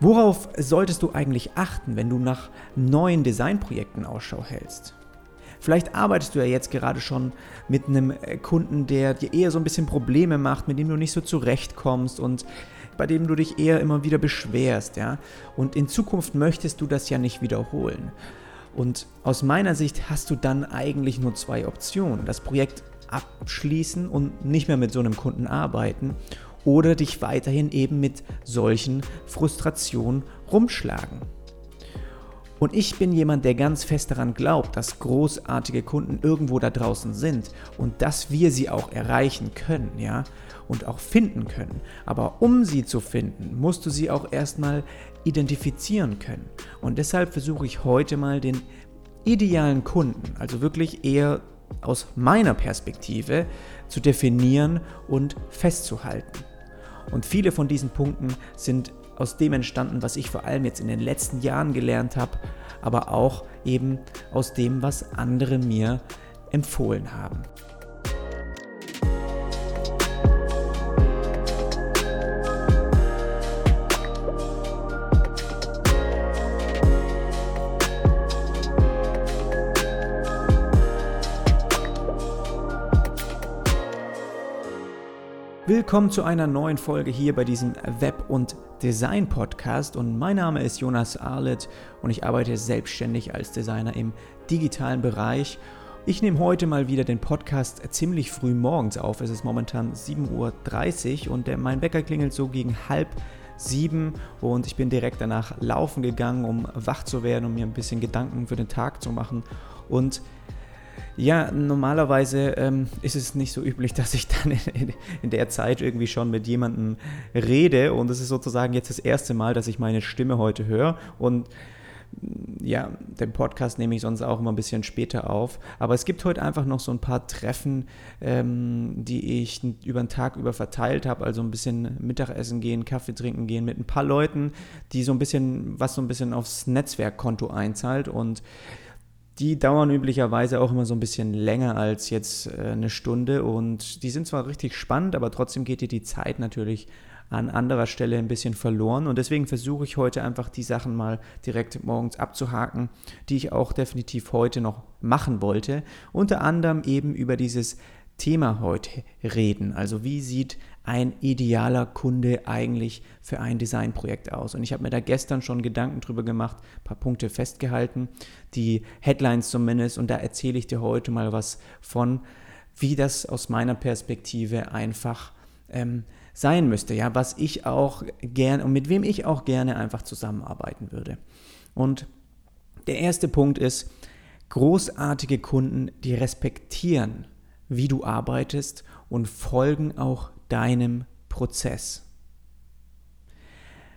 Worauf solltest du eigentlich achten, wenn du nach neuen Designprojekten Ausschau hältst? Vielleicht arbeitest du ja jetzt gerade schon mit einem äh, Kunden, der dir eher so ein bisschen Probleme macht, mit dem du nicht so zurechtkommst und bei dem du dich eher immer wieder beschwerst, ja? Und in Zukunft möchtest du das ja nicht wiederholen. Und aus meiner Sicht hast du dann eigentlich nur zwei Optionen. Das Projekt abschließen und nicht mehr mit so einem Kunden arbeiten oder dich weiterhin eben mit solchen Frustrationen rumschlagen. Und ich bin jemand, der ganz fest daran glaubt, dass großartige Kunden irgendwo da draußen sind und dass wir sie auch erreichen können, ja, und auch finden können. Aber um sie zu finden, musst du sie auch erstmal identifizieren können. Und deshalb versuche ich heute mal den idealen Kunden, also wirklich eher aus meiner Perspektive, zu definieren und festzuhalten. Und viele von diesen Punkten sind aus dem entstanden, was ich vor allem jetzt in den letzten Jahren gelernt habe, aber auch eben aus dem, was andere mir empfohlen haben. Willkommen zu einer neuen Folge hier bei diesem Web- und Design-Podcast. Und mein Name ist Jonas Arlett und ich arbeite selbstständig als Designer im digitalen Bereich. Ich nehme heute mal wieder den Podcast ziemlich früh morgens auf. Es ist momentan 7.30 Uhr und der, mein Wecker klingelt so gegen halb sieben und ich bin direkt danach laufen gegangen, um wach zu werden, um mir ein bisschen Gedanken für den Tag zu machen. Und ja, normalerweise ähm, ist es nicht so üblich, dass ich dann in, in, der Zeit irgendwie schon mit jemandem rede und es ist sozusagen jetzt das erste Mal, dass ich meine Stimme heute höre und mm, ja, den Podcast nehme ich sonst auch immer ein bisschen später auf. Aber es gibt heute einfach noch so ein paar Treffen, ähm, die ich über den Tag über verteilt habe. Also ein bisschen Mittagessen gehen, Kaffee trinken gehen mit ein paar Leuten, die so ein bisschen, was so ein bisschen aufs Netzwerkkonto einzahlt. Und die dauern üblicherweise auch immer so ein bisschen länger als jetzt äh, eine Stunde und die sind zwar richtig spannend, aber trotzdem geht dir die Zeit natürlich an anderer Stelle ein bisschen verloren und deswegen versuche ich heute einfach die Sachen mal direkt morgens abzuhaken, die ich auch definitiv heute noch machen wollte. Unter anderem eben über dieses Thema heute reden. Also wie sieht ein idealer Kunde eigentlich für ein Designprojekt aus? Und ich habe mir da gestern schon Gedanken drüber gemacht, ein paar Punkte festgehalten, die Headlines zumindest. Und da erzähle ich dir heute mal was von, wie das aus meiner Perspektive einfach ähm, sein müsste. Ja, was ich auch gerne und mit wem ich auch gerne einfach zusammenarbeiten würde. Und der erste Punkt ist, großartige Kunden, die respektieren wie du arbeitest und folgen auch deinem Prozess.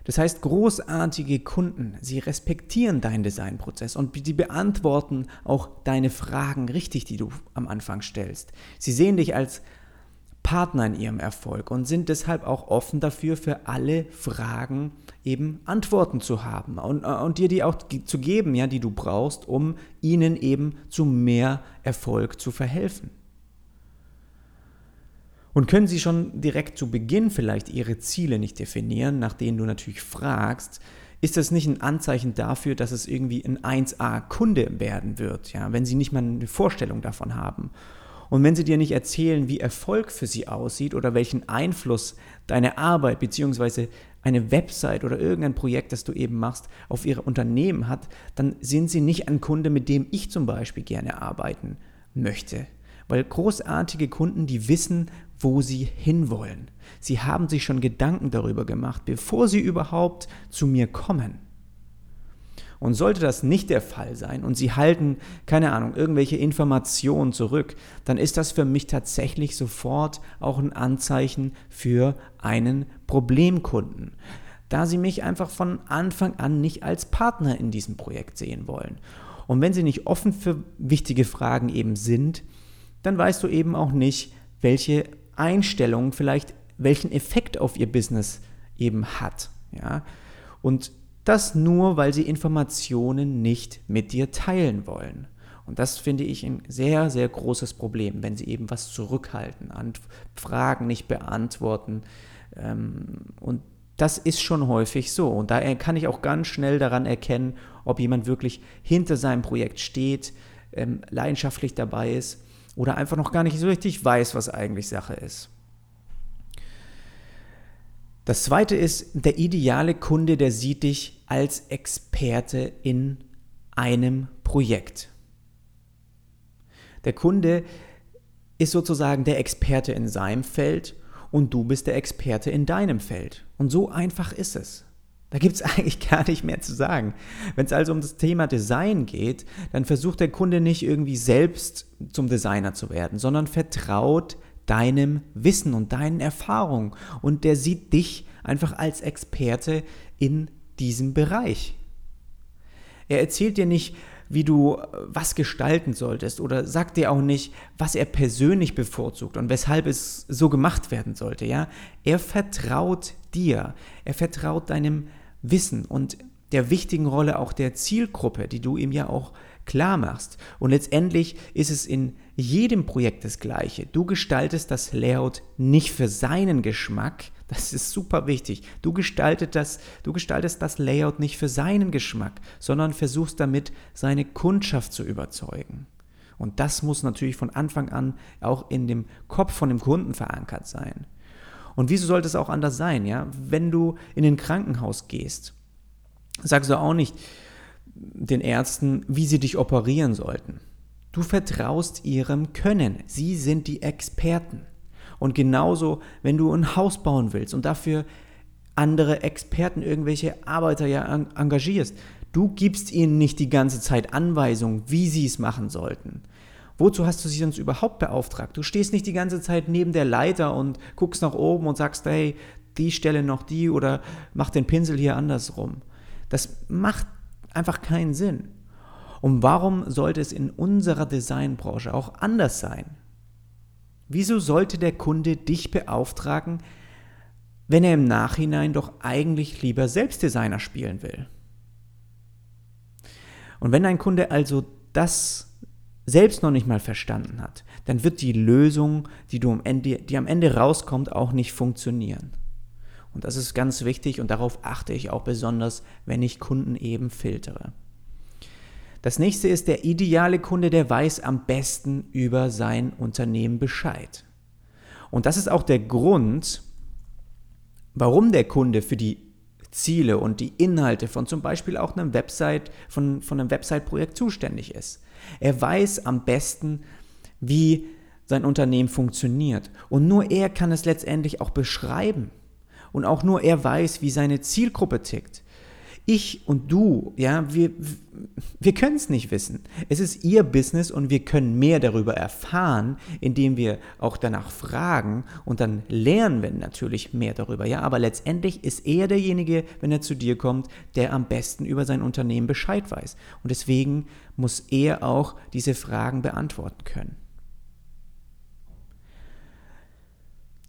Das heißt, großartige Kunden, sie respektieren deinen Designprozess und sie beantworten auch deine Fragen richtig, die du am Anfang stellst. Sie sehen dich als Partner in ihrem Erfolg und sind deshalb auch offen dafür, für alle Fragen eben Antworten zu haben und, und dir die auch zu geben, ja, die du brauchst, um ihnen eben zu mehr Erfolg zu verhelfen. Und können Sie schon direkt zu Beginn vielleicht Ihre Ziele nicht definieren, nach denen du natürlich fragst, ist das nicht ein Anzeichen dafür, dass es irgendwie ein 1A-Kunde werden wird, ja, wenn Sie nicht mal eine Vorstellung davon haben? Und wenn sie dir nicht erzählen, wie Erfolg für sie aussieht oder welchen Einfluss deine Arbeit bzw. eine Website oder irgendein Projekt, das du eben machst, auf ihre Unternehmen hat, dann sind sie nicht ein Kunde, mit dem ich zum Beispiel gerne arbeiten möchte. Weil großartige Kunden, die wissen, wo sie hinwollen. Sie haben sich schon Gedanken darüber gemacht, bevor sie überhaupt zu mir kommen. Und sollte das nicht der Fall sein und Sie halten, keine Ahnung, irgendwelche Informationen zurück, dann ist das für mich tatsächlich sofort auch ein Anzeichen für einen Problemkunden, da Sie mich einfach von Anfang an nicht als Partner in diesem Projekt sehen wollen. Und wenn Sie nicht offen für wichtige Fragen eben sind, dann weißt du eben auch nicht, welche Einstellung vielleicht welchen Effekt auf ihr Business eben hat. Ja? Und das nur, weil sie Informationen nicht mit dir teilen wollen. Und das finde ich ein sehr, sehr großes Problem, wenn sie eben was zurückhalten, Fragen nicht beantworten. Ähm, und Das ist schon häufig so. Und da kann ich auch ganz schnell daran erkennen, ob jemand wirklich hinter seinem Projekt steht, ähm, leidenschaftlich dabei ist oder einfach noch gar nicht so richtig weiß, was eigentlich Sache ist. Das zweite ist, der ideale Kunde, der sieht dich als Experte in einem Projekt. Der Kunde ist sozusagen der Experte in seinem Feld und du bist der Experte in deinem Feld. Und so einfach ist es. Da gibt es eigentlich gar nicht mehr zu sagen. Wenn es also um das Thema Design geht, dann versucht der Kunde nicht irgendwie selbst zum Designer zu werden, sondern vertraut deinem Wissen und deinen Erfahrungen. Und der sieht dich einfach als Experte in diesem Bereich. Er erzählt dir nicht, wie du äh, was gestalten solltest oder sagt dir auch nicht, was er persönlich bevorzugt und weshalb es so gemacht werden sollte, ja? Er vertraut dir. Er vertraut deinem Wissen und der wichtigen Rolle auch der Zielgruppe, die du ihm ja auch klar machst. Und letztendlich ist es in jedem Projekt das Gleiche. Du gestaltest das Layout nicht für seinen Geschmack, das ist super wichtig. Du, gestaltet das, du gestaltest das Layout nicht für seinen Geschmack, sondern versuchst damit, seine Kundschaft zu überzeugen. Und das muss natürlich von Anfang an auch in dem Kopf von dem Kunden verankert sein. Und wieso sollte es auch anders sein, ja? Wenn du in ein Krankenhaus gehst, sagst du auch nicht, den Ärzten, wie sie dich operieren sollten. Du vertraust ihrem Können. Sie sind die Experten. Und genauso, wenn du ein Haus bauen willst und dafür andere Experten, irgendwelche Arbeiter ja engagierst, du gibst ihnen nicht die ganze Zeit Anweisungen, wie sie es machen sollten. Wozu hast du sie sonst überhaupt beauftragt? Du stehst nicht die ganze Zeit neben der Leiter und guckst nach oben und sagst, hey, die Stelle noch die oder mach den Pinsel hier andersrum. Das macht einfach keinen Sinn. Und warum sollte es in unserer Designbranche auch anders sein? Wieso sollte der Kunde dich beauftragen, wenn er im Nachhinein doch eigentlich lieber Selbstdesigner spielen will? Und wenn ein Kunde also das selbst noch nicht mal verstanden hat, dann wird die Lösung, die, du am Ende, die am Ende rauskommt, auch nicht funktionieren. Und das ist ganz wichtig und darauf achte ich auch besonders, wenn ich Kunden eben filtere. Das nächste ist der ideale Kunde, der weiß am besten über sein Unternehmen Bescheid. Und das ist auch der Grund, warum der Kunde für die Ziele und die Inhalte von zum Beispiel auch einem Website, von, von einem Website-Projekt zuständig ist. Er weiß am besten, wie sein Unternehmen funktioniert. Und nur er kann es letztendlich auch beschreiben und auch nur er weiß, wie seine Zielgruppe tickt. Ich und du, ja, wir, wir können es nicht wissen. Es ist ihr Business und wir können mehr darüber erfahren, indem wir auch danach fragen und dann lernen wir natürlich mehr darüber. Ja, aber letztendlich ist er derjenige, wenn er zu dir kommt, der am besten über sein Unternehmen Bescheid weiß. Und deswegen muss er auch diese Fragen beantworten können.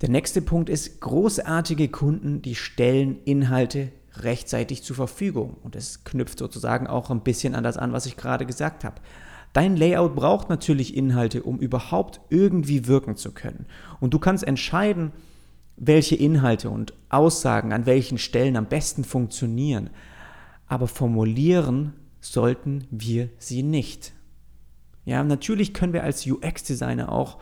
Der nächste Punkt ist großartige Kunden, die stellen Inhalte rechtzeitig zur Verfügung. Und es knüpft sozusagen auch ein bisschen an das an, was ich gerade gesagt habe. Dein Layout braucht natürlich Inhalte, um überhaupt irgendwie wirken zu können. Und du kannst entscheiden, welche Inhalte und Aussagen an welchen Stellen am besten funktionieren. Aber formulieren sollten wir sie nicht. Ja, natürlich können wir als UX-Designer auch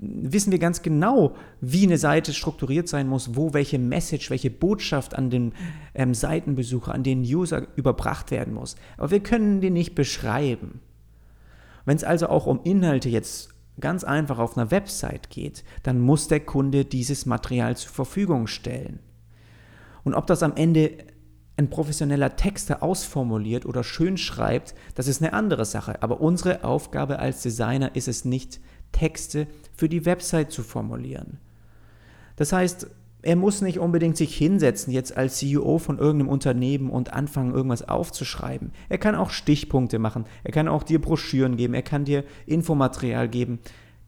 wissen wir ganz genau, wie eine Seite strukturiert sein muss, wo welche Message, welche Botschaft an den ähm, Seitenbesucher, an den User überbracht werden muss. Aber wir können die nicht beschreiben. Wenn es also auch um Inhalte jetzt ganz einfach auf einer Website geht, dann muss der Kunde dieses Material zur Verfügung stellen. Und ob das am Ende ein professioneller Texter ausformuliert oder schön schreibt, das ist eine andere Sache. Aber unsere Aufgabe als Designer ist es nicht, Texte für die Website zu formulieren. Das heißt, er muss nicht unbedingt sich hinsetzen jetzt als CEO von irgendeinem Unternehmen und anfangen, irgendwas aufzuschreiben. Er kann auch Stichpunkte machen, er kann auch dir Broschüren geben, er kann dir Infomaterial geben.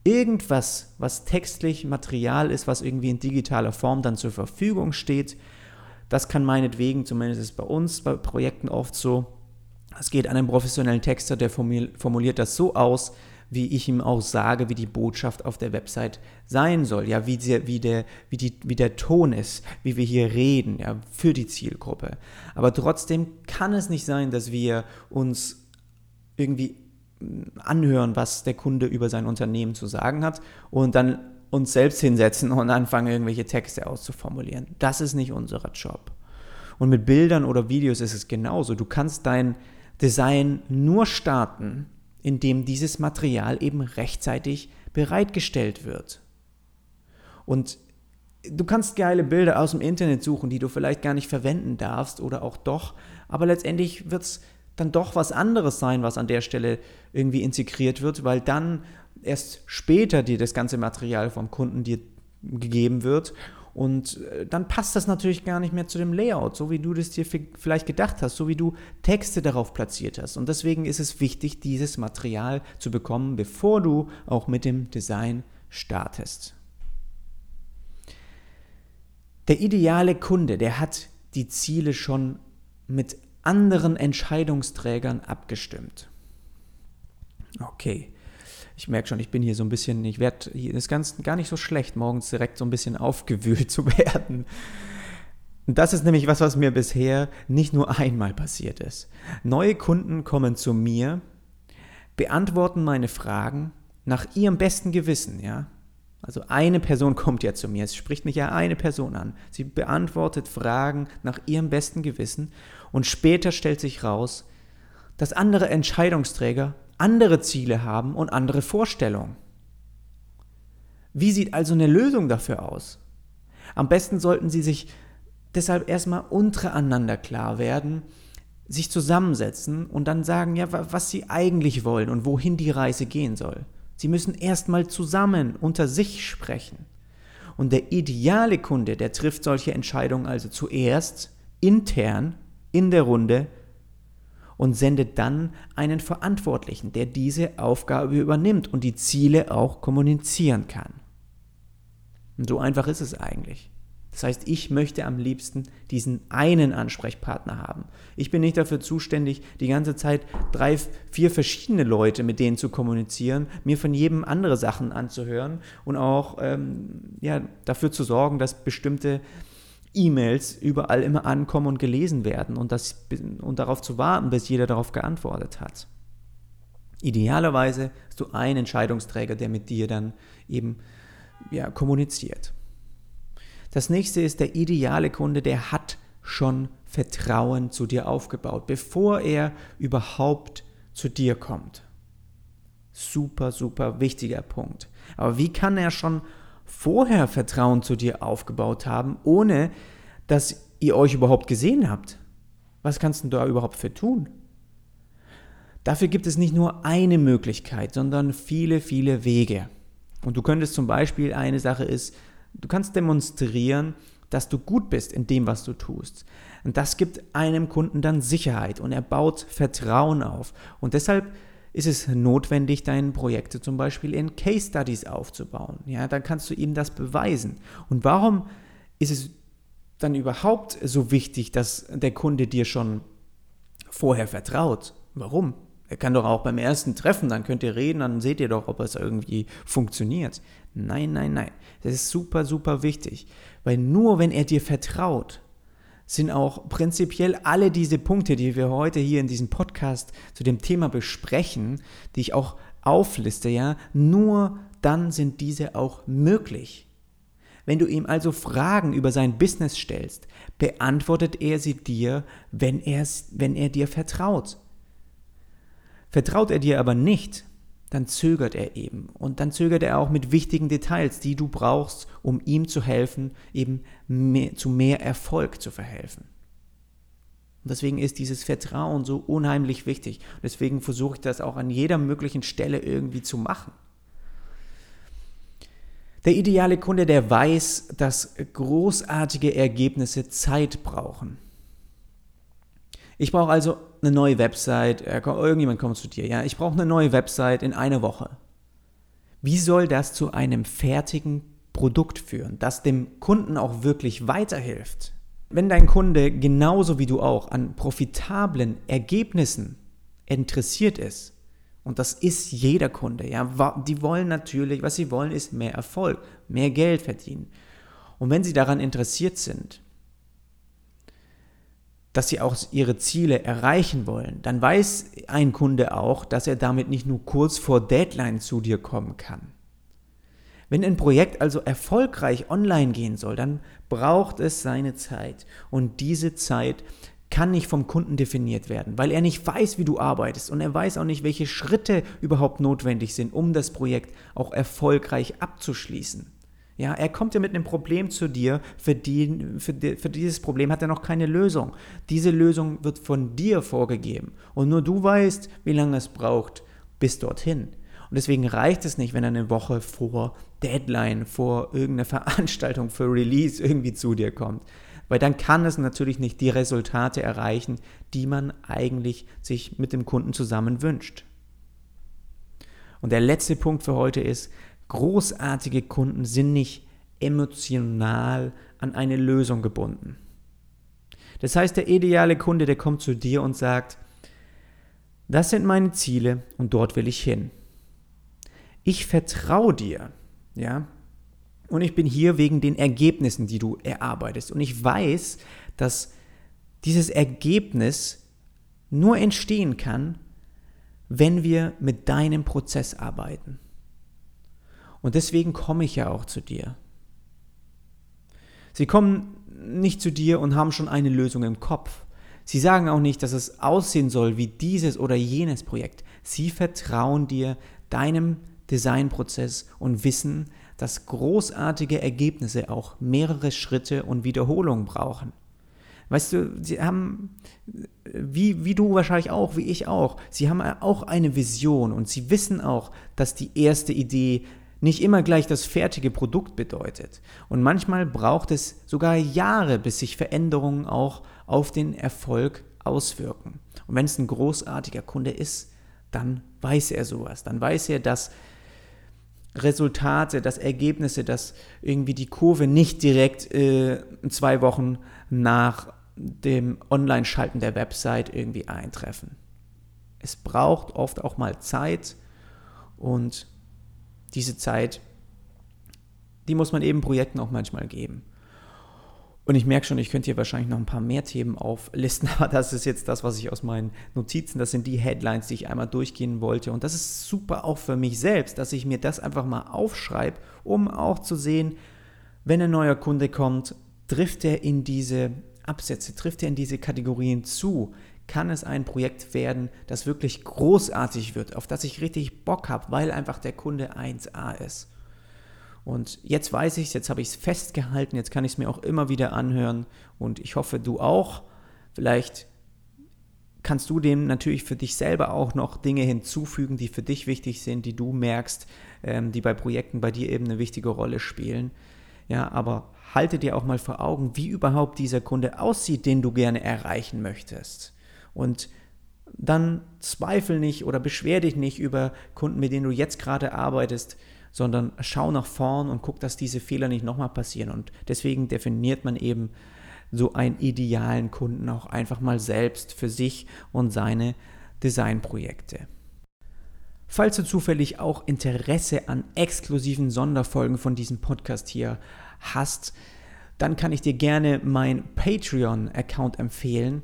Irgendwas, was textlich Material ist, was irgendwie in digitaler Form dann zur Verfügung steht, das kann meinetwegen, zumindest ist bei uns bei Projekten oft so, es geht an einen professionellen Texter, der formuliert das so aus, wie ich ihm auch sage, wie die Botschaft auf der Website sein soll, ja, wie, der, wie, der, wie, die, wie der Ton ist, wie wir hier reden, ja, für die Zielgruppe. Aber trotzdem kann es nicht sein, dass wir uns irgendwie anhören, was der Kunde über sein Unternehmen zu sagen hat und dann uns selbst hinsetzen und anfangen, irgendwelche Texte auszuformulieren. Das ist nicht unser Job. Und mit Bildern oder Videos ist es genauso. Du kannst dein Design nur starten, indem dieses Material eben rechtzeitig bereitgestellt wird. Und du kannst geile Bilder aus dem Internet suchen, die du vielleicht gar nicht verwenden darfst oder auch doch, aber letztendlich wird es dann doch was anderes sein, was an der Stelle irgendwie integriert wird, weil dann erst später dir das ganze Material vom Kunden dir gegeben wird und äh, dann passt das natürlich gar nicht mehr zu dem Layout, so wie du das dir vielleicht gedacht hast, so wie du Texte darauf platziert hast. Und deswegen ist es wichtig, dieses Material zu bekommen, bevor du auch mit dem Design startest. Der ideale Kunde, der hat die Ziele schon mit anderen Entscheidungsträgern abgestimmt. Okay, ich merke schon, ich bin hier so ein bisschen, ich werde, ist ganz, gar nicht so schlecht, morgens direkt so ein bisschen aufgewühlt zu werden. Das ist nämlich was, was mir bisher nicht nur einmal passiert ist. Neue Kunden kommen zu mir, beantworten meine Fragen nach ihrem besten Gewissen, ja. Also eine Person kommt ja zu mir, es spricht mich ja eine Person an. Sie beantwortet Fragen nach ihrem besten Gewissen und später stellt sich raus, dass andere Entscheidungsträger andere Ziele haben und andere Vorstellungen. Wie sieht also eine Lösung dafür aus? Am besten sollten Sie sich deshalb erstmal untereinander klar werden, sich zusammensetzen und dann sagen, ja, was Sie eigentlich wollen und wohin die Reise gehen soll. Sie müssen erstmal zusammen unter sich sprechen. Und der ideale Kunde, der trifft solche Entscheidungen also zuerst intern in der Runde und sendet dann einen Verantwortlichen, der diese Aufgabe übernimmt und die Ziele auch kommunizieren kann. Und so einfach ist es eigentlich. Das heißt, ich möchte am liebsten diesen einen Ansprechpartner haben. Ich bin nicht dafür zuständig, die ganze Zeit drei, vier verschiedene Leute mit denen zu kommunizieren, mir von jedem andere Sachen anzuhören und auch ähm, ja, dafür zu sorgen, dass bestimmte E-Mails überall immer ankommen und gelesen werden und, das, und darauf zu warten, bis jeder darauf geantwortet hat. Idealerweise hast du einen Entscheidungsträger, der mit dir dann eben ja, kommuniziert. Das nächste ist der ideale Kunde, der hat schon Vertrauen zu dir aufgebaut, bevor er überhaupt zu dir kommt. Super, super wichtiger Punkt. Aber wie kann er schon vorher Vertrauen zu dir aufgebaut haben, ohne dass ihr euch überhaupt gesehen habt. Was kannst du da überhaupt für tun? Dafür gibt es nicht nur eine Möglichkeit, sondern viele, viele Wege. Und du könntest zum Beispiel, eine Sache ist, du kannst demonstrieren, dass du gut bist in dem, was du tust. Und das gibt einem Kunden dann Sicherheit und er baut Vertrauen auf. Und deshalb ist es notwendig, deine Projekte zum Beispiel in Case Studies aufzubauen. Ja, dann kannst du ihm das beweisen. Und warum ist es dann überhaupt so wichtig, dass der Kunde dir schon vorher vertraut? Warum? Er kann doch auch beim ersten Treffen, dann könnt ihr reden, dann seht ihr doch, ob es irgendwie funktioniert. Nein, nein, nein. Das ist super, super wichtig. Weil nur wenn er dir vertraut, sind auch prinzipiell alle diese Punkte, die wir heute hier in diesem Podcast zu dem Thema besprechen, die ich auch aufliste, ja, nur dann sind diese auch möglich. Wenn du ihm also Fragen über sein Business stellst, beantwortet er sie dir, wenn, wenn er dir vertraut. Vertraut er dir aber nicht, dann zögert er eben. Und dann zögert er auch mit wichtigen Details, die du brauchst, um ihm zu helfen, eben mehr, zu mehr Erfolg zu verhelfen. Und deswegen ist dieses Vertrauen so unheimlich wichtig. Und deswegen versuche ich das auch an jeder möglichen Stelle irgendwie zu machen. Der ideale Kunde, der weiß, dass großartige Ergebnisse Zeit brauchen. Ich brauche also eine neue Website, irgendjemand kommt zu dir, ja, ich brauche eine neue Website in einer Woche. Wie soll das zu einem fertigen Produkt führen, das dem Kunden auch wirklich weiterhilft? Wenn dein Kunde genauso wie du auch an profitablen Ergebnissen interessiert ist Und das ist jeder Kunde. Ja, die wollen natürlich, was sie wollen, ist mehr Erfolg, mehr Geld verdienen. Und wenn sie daran interessiert sind, dass sie auch ihre Ziele erreichen wollen, dann weiß ein Kunde auch, dass er damit nicht nur kurz vor Deadline zu dir kommen kann. Wenn ein Projekt also erfolgreich online gehen soll, dann braucht es seine Zeit. Und diese Zeit kann nicht vom Kunden definiert werden, weil er nicht weiß, wie du arbeitest und er weiß auch nicht, welche Schritte überhaupt notwendig sind, um das Projekt auch erfolgreich abzuschließen. Ja, er kommt ja mit einem Problem zu dir, für, die, für, die, für dieses Problem hat er noch keine Lösung. Diese Lösung wird von dir vorgegeben und nur du weißt, wie lange es braucht bis dorthin. Und deswegen reicht es nicht, wenn er eine Woche vor Deadline, vor irgendeiner Veranstaltung für Release irgendwie zu dir kommt weil dann kann es natürlich nicht die Resultate erreichen, die man eigentlich sich mit dem Kunden zusammen wünscht. Und der letzte Punkt für heute ist, großartige Kunden sind nicht emotional an eine Lösung gebunden. Das heißt, der ideale Kunde, der kommt zu dir und sagt, das sind meine Ziele und dort will ich hin. Ich vertraue dir, ja, und ich bin hier wegen den Ergebnissen, die du erarbeitest. Und ich weiß, dass dieses Ergebnis nur entstehen kann, wenn wir mit deinem Prozess arbeiten. Und deswegen komme ich ja auch zu dir. Sie kommen nicht zu dir und haben schon eine Lösung im Kopf. Sie sagen auch nicht, dass es aussehen soll wie dieses oder jenes Projekt. Sie vertrauen dir, deinem Designprozess und wissen, dass großartige Ergebnisse auch mehrere Schritte und Wiederholungen brauchen. Weißt du, sie haben, wie, wie du wahrscheinlich auch, wie ich auch, sie haben auch eine Vision und sie wissen auch, dass die erste Idee nicht immer gleich das fertige Produkt bedeutet. Und manchmal braucht es sogar Jahre, bis sich Veränderungen auch auf den Erfolg auswirken. Und wenn es ein großartiger Kunde ist, dann weiß er sowas. Dann weiß er, dass Resultate, dass Ergebnisse, dass irgendwie die Kurve nicht direkt äh, zwei Wochen nach dem Online-Schalten der Website irgendwie eintreffen. Es braucht oft auch mal Zeit und diese Zeit, die muss man eben Projekten auch manchmal geben. Und ich merke schon, ich könnte hier wahrscheinlich noch ein paar mehr Themen auflisten, aber das ist jetzt das, was ich aus meinen Notizen, das sind die Headlines, die ich einmal durchgehen wollte. Und das ist super auch für mich selbst, dass ich mir das einfach mal aufschreibe, um auch zu sehen, wenn ein neuer Kunde kommt, trifft er in diese Absätze, trifft er in diese Kategorien zu, kann es ein Projekt werden, das wirklich großartig wird, auf das ich richtig Bock habe, weil einfach der Kunde 1a ist. Und jetzt weiß ich es, jetzt habe ich es festgehalten, jetzt kann ich es mir auch immer wieder anhören und ich hoffe, du auch. Vielleicht kannst du dem natürlich für dich selber auch noch Dinge hinzufügen, die für dich wichtig sind, die du merkst, ähm, die bei Projekten bei dir eben eine wichtige Rolle spielen. Ja, aber halte dir auch mal vor Augen, wie überhaupt dieser Kunde aussieht, den du gerne erreichen möchtest. Und dann zweifel nicht oder beschwer dich nicht über Kunden, mit denen du jetzt gerade arbeitest, sondern schau nach vorn und guck, dass diese Fehler nicht nochmal passieren. Und deswegen definiert man eben so einen idealen Kunden auch einfach mal selbst für sich und seine Designprojekte. Falls du zufällig auch Interesse an exklusiven Sonderfolgen von diesem Podcast hier hast, dann kann ich dir gerne mein Patreon-Account empfehlen.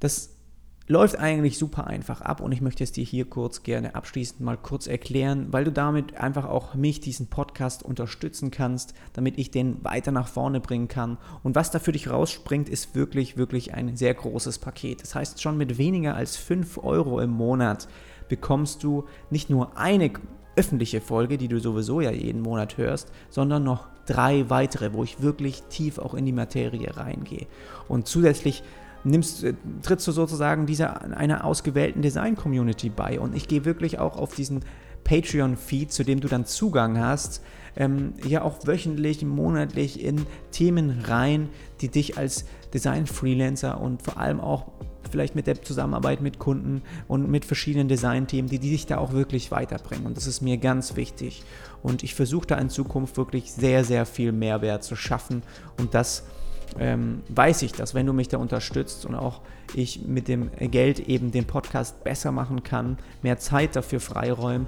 Das läuft eigentlich super einfach ab und ich möchte es dir hier kurz gerne abschließend mal kurz erklären, weil du damit einfach auch mich, diesen Podcast unterstützen kannst, damit ich den weiter nach vorne bringen kann. Und was da für dich rausspringt, ist wirklich, wirklich ein sehr großes Paket. Das heißt, schon mit weniger als 5 Euro im Monat bekommst du nicht nur eine öffentliche Folge, die du sowieso ja jeden Monat hörst, sondern noch drei weitere, wo ich wirklich tief auch in die Materie reingehe. Und zusätzlich nimmst, äh, trittst du sozusagen dieser einer ausgewählten Design-Community bei. Und ich gehe wirklich auch auf diesen Patreon-Feed, zu dem du dann Zugang hast, ähm, ja auch wöchentlich, monatlich in Themen rein, die dich als Design-Freelancer und vor allem auch vielleicht mit der Zusammenarbeit mit Kunden und mit verschiedenen Design-Themen, die, die dich da auch wirklich weiterbringen. Und das ist mir ganz wichtig. Und ich versuche da in Zukunft wirklich sehr, sehr viel Mehrwert zu schaffen und das ähm, weiß ich, dass wenn du mich da unterstützt und auch ich mit dem Geld eben den Podcast besser machen kann, mehr Zeit dafür freiräumen,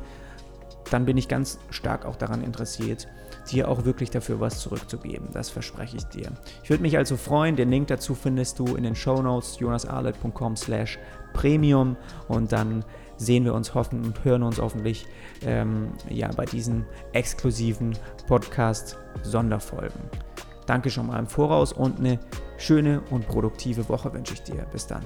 dann bin ich ganz stark auch daran interessiert, dir auch wirklich dafür was zurückzugeben. Das verspreche ich dir. Ich würde mich also freuen. Den Link dazu findest du in den Show Notes jonasarlet.com slash premium und dann sehen wir uns hoffen und hören uns hoffentlich ähm, ja, bei diesen exklusiven Podcast-Sonderfolgen. Danke schon mal im Voraus und eine schöne und produktive Woche wünsche ich dir. Bis dann.